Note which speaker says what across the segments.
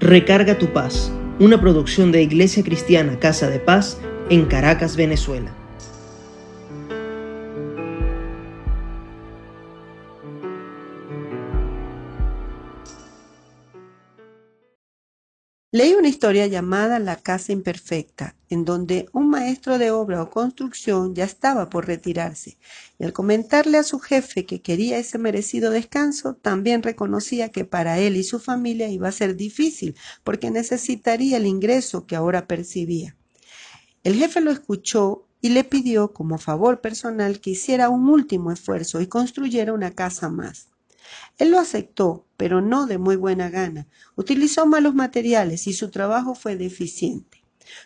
Speaker 1: Recarga tu paz, una producción de Iglesia Cristiana Casa de Paz en Caracas, Venezuela.
Speaker 2: Leí una historia llamada La Casa Imperfecta, en donde un maestro de obra o construcción ya estaba por retirarse, y al comentarle a su jefe que quería ese merecido descanso, también reconocía que para él y su familia iba a ser difícil, porque necesitaría el ingreso que ahora percibía. El jefe lo escuchó y le pidió como favor personal que hiciera un último esfuerzo y construyera una casa más. Él lo aceptó, pero no de muy buena gana. Utilizó malos materiales y su trabajo fue deficiente.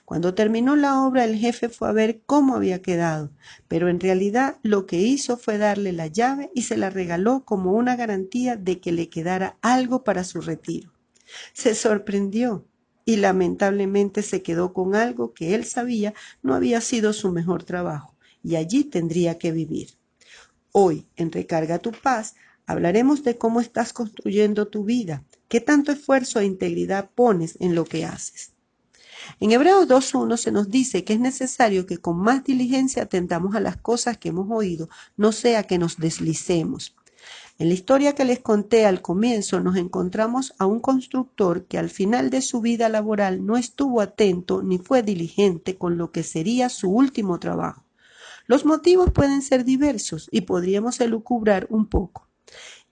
Speaker 2: Cuando terminó la obra, el jefe fue a ver cómo había quedado, pero en realidad lo que hizo fue darle la llave y se la regaló como una garantía de que le quedara algo para su retiro. Se sorprendió y lamentablemente se quedó con algo que él sabía no había sido su mejor trabajo, y allí tendría que vivir. Hoy, en Recarga tu Paz, Hablaremos de cómo estás construyendo tu vida, qué tanto esfuerzo e integridad pones en lo que haces. En Hebreos 2.1 se nos dice que es necesario que con más diligencia atentamos a las cosas que hemos oído, no sea que nos deslicemos. En la historia que les conté al comienzo nos encontramos a un constructor que al final de su vida laboral no estuvo atento ni fue diligente con lo que sería su último trabajo. Los motivos pueden ser diversos y podríamos elucubrar un poco.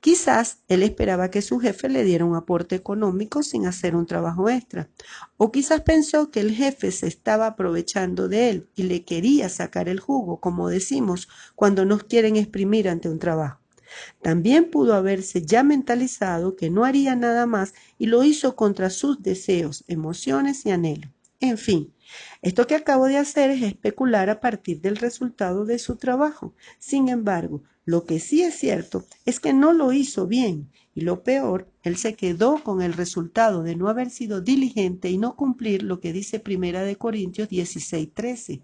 Speaker 2: Quizás él esperaba que su jefe le diera un aporte económico sin hacer un trabajo extra. O quizás pensó que el jefe se estaba aprovechando de él y le quería sacar el jugo, como decimos cuando nos quieren exprimir ante un trabajo. También pudo haberse ya mentalizado que no haría nada más y lo hizo contra sus deseos, emociones y anhelos. En fin, esto que acabo de hacer es especular a partir del resultado de su trabajo. Sin embargo, lo que sí es cierto es que no lo hizo bien y lo peor, él se quedó con el resultado de no haber sido diligente y no cumplir lo que dice Primera de Corintios 16:13,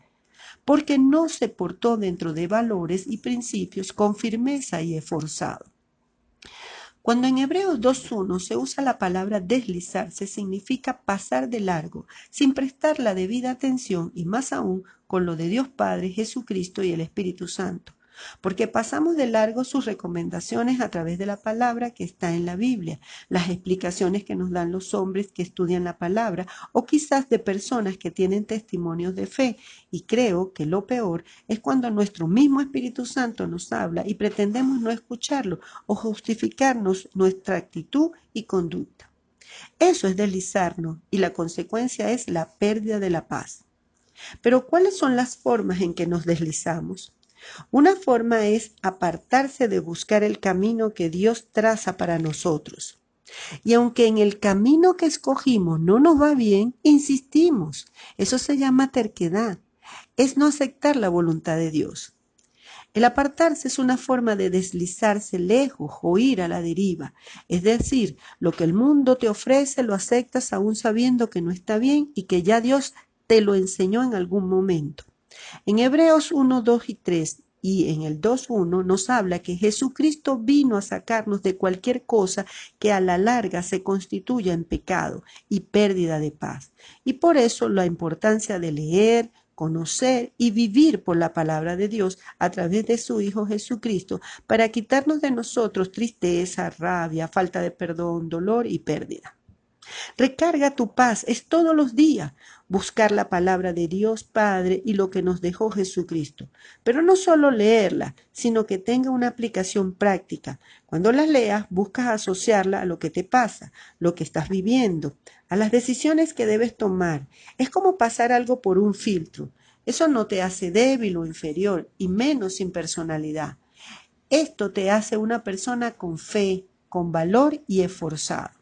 Speaker 2: porque no se portó dentro de valores y principios con firmeza y esforzado. Cuando en Hebreos 2.1 se usa la palabra deslizarse, significa pasar de largo, sin prestar la debida atención y más aún con lo de Dios Padre, Jesucristo y el Espíritu Santo porque pasamos de largo sus recomendaciones a través de la palabra que está en la Biblia, las explicaciones que nos dan los hombres que estudian la palabra o quizás de personas que tienen testimonios de fe. Y creo que lo peor es cuando nuestro mismo Espíritu Santo nos habla y pretendemos no escucharlo o justificarnos nuestra actitud y conducta. Eso es deslizarnos y la consecuencia es la pérdida de la paz. Pero ¿cuáles son las formas en que nos deslizamos? Una forma es apartarse de buscar el camino que Dios traza para nosotros. Y aunque en el camino que escogimos no nos va bien, insistimos. Eso se llama terquedad. Es no aceptar la voluntad de Dios. El apartarse es una forma de deslizarse lejos o ir a la deriva. Es decir, lo que el mundo te ofrece lo aceptas aún sabiendo que no está bien y que ya Dios te lo enseñó en algún momento. En Hebreos 1, 2 y 3 y en el 2.1 nos habla que Jesucristo vino a sacarnos de cualquier cosa que a la larga se constituya en pecado y pérdida de paz. Y por eso la importancia de leer, conocer y vivir por la palabra de Dios a través de su Hijo Jesucristo para quitarnos de nosotros tristeza, rabia, falta de perdón, dolor y pérdida. Recarga tu paz, es todos los días buscar la palabra de Dios Padre y lo que nos dejó Jesucristo. Pero no solo leerla, sino que tenga una aplicación práctica. Cuando la leas, buscas asociarla a lo que te pasa, lo que estás viviendo, a las decisiones que debes tomar. Es como pasar algo por un filtro. Eso no te hace débil o inferior, y menos sin personalidad. Esto te hace una persona con fe, con valor y esforzado.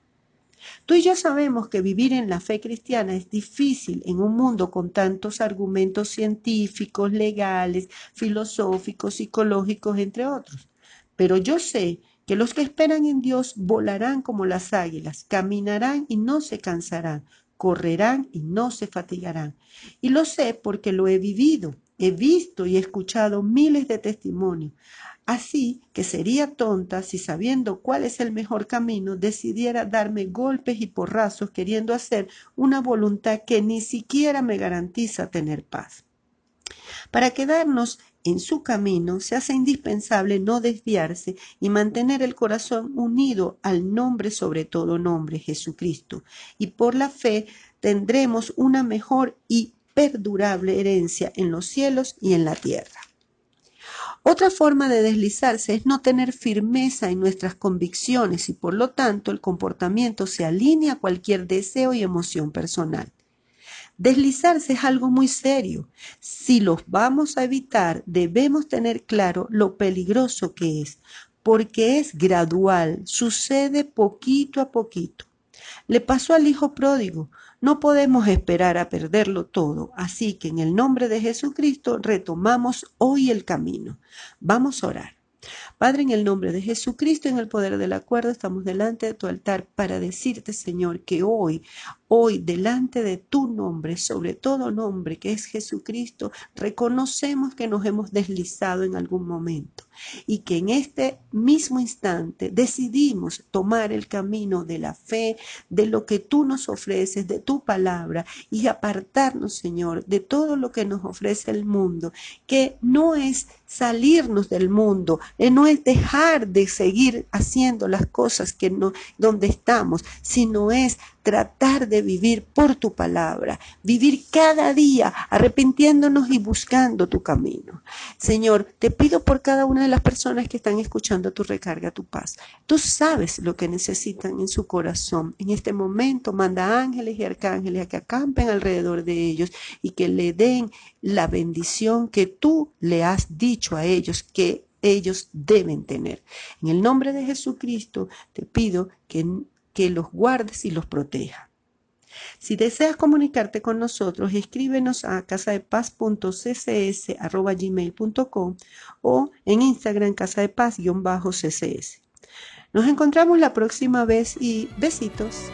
Speaker 2: Tú y yo sabemos que vivir en la fe cristiana es difícil en un mundo con tantos argumentos científicos, legales, filosóficos, psicológicos, entre otros. Pero yo sé que los que esperan en Dios volarán como las águilas, caminarán y no se cansarán, correrán y no se fatigarán. Y lo sé porque lo he vivido, he visto y escuchado miles de testimonios. Así que sería tonta si sabiendo cuál es el mejor camino decidiera darme golpes y porrazos queriendo hacer una voluntad que ni siquiera me garantiza tener paz. Para quedarnos en su camino se hace indispensable no desviarse y mantener el corazón unido al nombre sobre todo nombre, Jesucristo, y por la fe tendremos una mejor y perdurable herencia en los cielos y en la tierra. Otra forma de deslizarse es no tener firmeza en nuestras convicciones y por lo tanto el comportamiento se alinea a cualquier deseo y emoción personal. Deslizarse es algo muy serio. Si los vamos a evitar, debemos tener claro lo peligroso que es, porque es gradual, sucede poquito a poquito. Le pasó al hijo pródigo. No podemos esperar a perderlo todo, así que en el nombre de Jesucristo retomamos hoy el camino. Vamos a orar. Padre, en el nombre de Jesucristo, en el poder del acuerdo, estamos delante de tu altar para decirte, Señor, que hoy, hoy, delante de tu nombre, sobre todo nombre que es Jesucristo, reconocemos que nos hemos deslizado en algún momento y que en este mismo instante decidimos tomar el camino de la fe, de lo que tú nos ofreces, de tu palabra y apartarnos, Señor, de todo lo que nos ofrece el mundo, que no es salirnos del mundo, eh, no es dejar de seguir haciendo las cosas que no donde estamos, sino es tratar de vivir por tu palabra, vivir cada día arrepintiéndonos y buscando tu camino. Señor, te pido por cada una de las personas que están escuchando tu recarga, tu paz. Tú sabes lo que necesitan en su corazón. En este momento manda ángeles y arcángeles a que acampen alrededor de ellos y que le den la bendición que tú le has dicho a ellos que ellos deben tener. En el nombre de Jesucristo te pido que que los guardes y los proteja. Si deseas comunicarte con nosotros, escríbenos a casadepaz.ccs.gmail.com o en Instagram casadepaz-ccs. Nos encontramos la próxima vez y besitos.